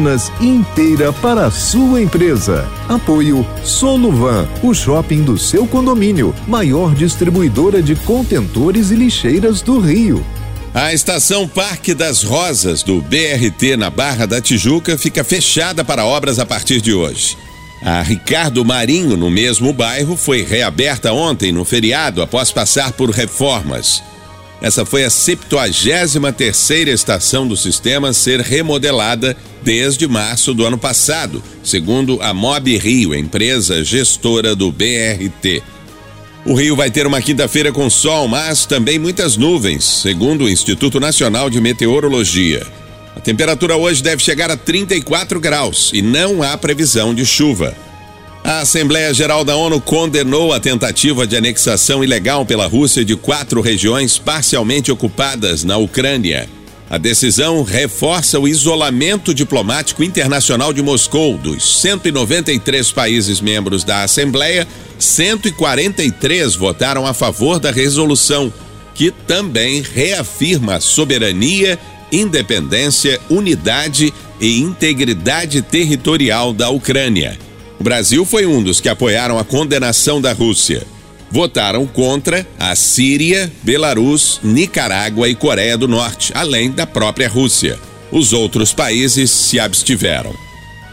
Americanas inteira para a sua empresa. Apoio Soluvan, o shopping do seu condomínio, maior distribuidora de contentores e lixeiras do Rio. A estação Parque das Rosas do BRT na Barra da Tijuca fica fechada para obras a partir de hoje. A Ricardo Marinho, no mesmo bairro, foi reaberta ontem no feriado após passar por reformas. Essa foi a 73 terceira estação do sistema a ser remodelada desde março do ano passado, segundo a Mob Rio, empresa gestora do BRT. O Rio vai ter uma quinta-feira com sol, mas também muitas nuvens, segundo o Instituto Nacional de Meteorologia. A temperatura hoje deve chegar a 34 graus e não há previsão de chuva. A Assembleia Geral da ONU condenou a tentativa de anexação ilegal pela Rússia de quatro regiões parcialmente ocupadas na Ucrânia. A decisão reforça o isolamento diplomático internacional de Moscou. Dos 193 países membros da Assembleia, 143 votaram a favor da resolução, que também reafirma a soberania, independência, unidade e integridade territorial da Ucrânia. O Brasil foi um dos que apoiaram a condenação da Rússia. Votaram contra a Síria, Belarus, Nicarágua e Coreia do Norte, além da própria Rússia. Os outros países se abstiveram.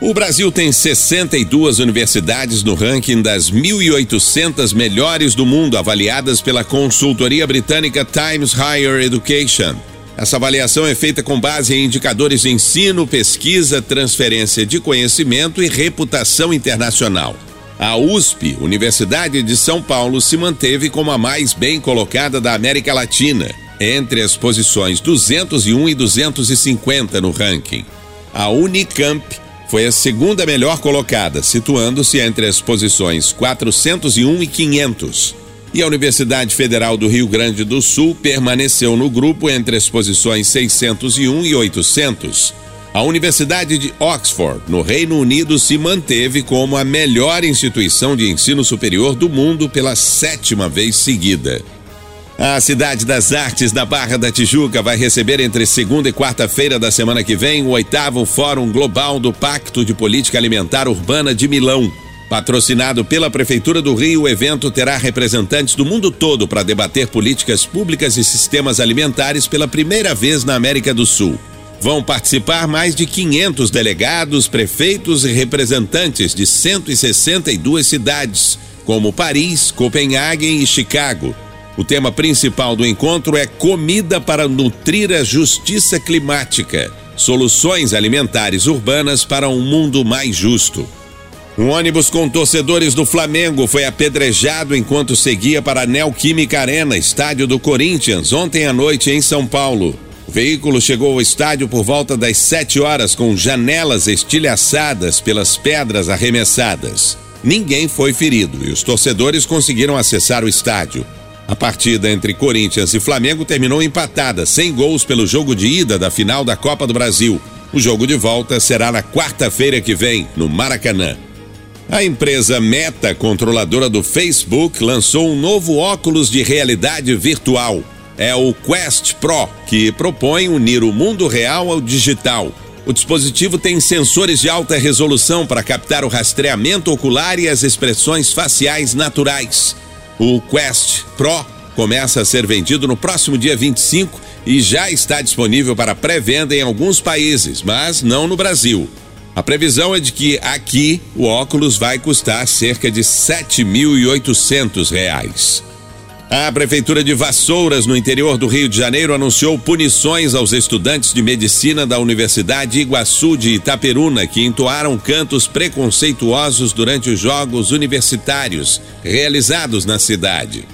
O Brasil tem 62 universidades no ranking das 1.800 melhores do mundo avaliadas pela consultoria britânica Times Higher Education. Essa avaliação é feita com base em indicadores de ensino, pesquisa, transferência de conhecimento e reputação internacional. A USP, Universidade de São Paulo, se manteve como a mais bem colocada da América Latina, entre as posições 201 e 250 no ranking. A Unicamp foi a segunda melhor colocada, situando-se entre as posições 401 e 500 e a Universidade Federal do Rio Grande do Sul permaneceu no grupo entre as posições 601 e 800. A Universidade de Oxford, no Reino Unido, se manteve como a melhor instituição de ensino superior do mundo pela sétima vez seguida. A Cidade das Artes da Barra da Tijuca vai receber entre segunda e quarta-feira da semana que vem o oitavo Fórum Global do Pacto de Política Alimentar Urbana de Milão. Patrocinado pela Prefeitura do Rio, o evento terá representantes do mundo todo para debater políticas públicas e sistemas alimentares pela primeira vez na América do Sul. Vão participar mais de 500 delegados, prefeitos e representantes de 162 cidades, como Paris, Copenhague e Chicago. O tema principal do encontro é Comida para Nutrir a Justiça Climática Soluções Alimentares Urbanas para um Mundo Mais Justo. Um ônibus com torcedores do Flamengo foi apedrejado enquanto seguia para a Neoquímica Arena, estádio do Corinthians, ontem à noite em São Paulo. O veículo chegou ao estádio por volta das 7 horas com janelas estilhaçadas pelas pedras arremessadas. Ninguém foi ferido e os torcedores conseguiram acessar o estádio. A partida entre Corinthians e Flamengo terminou empatada, sem gols pelo jogo de ida da final da Copa do Brasil. O jogo de volta será na quarta-feira que vem, no Maracanã. A empresa Meta, controladora do Facebook, lançou um novo óculos de realidade virtual. É o Quest Pro, que propõe unir o mundo real ao digital. O dispositivo tem sensores de alta resolução para captar o rastreamento ocular e as expressões faciais naturais. O Quest Pro começa a ser vendido no próximo dia 25 e já está disponível para pré-venda em alguns países, mas não no Brasil. A previsão é de que aqui o óculos vai custar cerca de R$ 7.800. A Prefeitura de Vassouras, no interior do Rio de Janeiro, anunciou punições aos estudantes de medicina da Universidade Iguaçu de Itaperuna que entoaram cantos preconceituosos durante os Jogos Universitários realizados na cidade.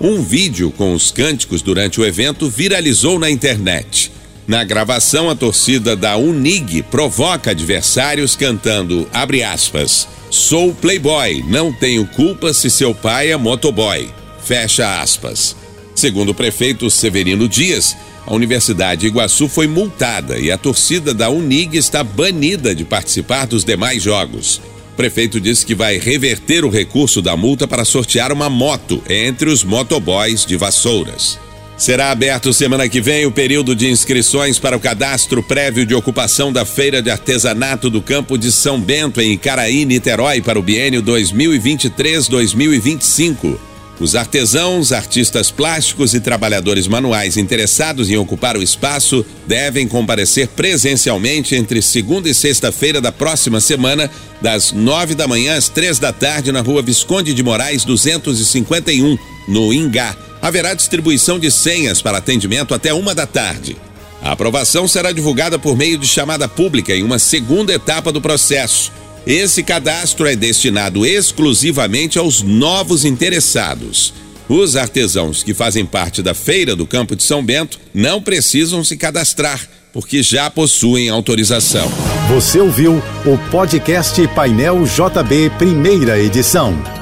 Um vídeo com os cânticos durante o evento viralizou na internet. Na gravação, a torcida da Unig provoca adversários cantando, abre aspas, sou playboy, não tenho culpa se seu pai é motoboy, fecha aspas. Segundo o prefeito Severino Dias, a Universidade de Iguaçu foi multada e a torcida da Unig está banida de participar dos demais jogos. O prefeito disse que vai reverter o recurso da multa para sortear uma moto entre os motoboys de Vassouras. Será aberto semana que vem o período de inscrições para o cadastro prévio de ocupação da Feira de Artesanato do Campo de São Bento, em Icaraí, Niterói, para o biênio 2023-2025. Os artesãos, artistas plásticos e trabalhadores manuais interessados em ocupar o espaço devem comparecer presencialmente entre segunda e sexta-feira da próxima semana, das nove da manhã às três da tarde, na rua Visconde de Moraes 251, no Ingá. Haverá distribuição de senhas para atendimento até uma da tarde. A aprovação será divulgada por meio de chamada pública em uma segunda etapa do processo. Esse cadastro é destinado exclusivamente aos novos interessados. Os artesãos que fazem parte da Feira do Campo de São Bento não precisam se cadastrar, porque já possuem autorização. Você ouviu o podcast Painel JB, primeira edição.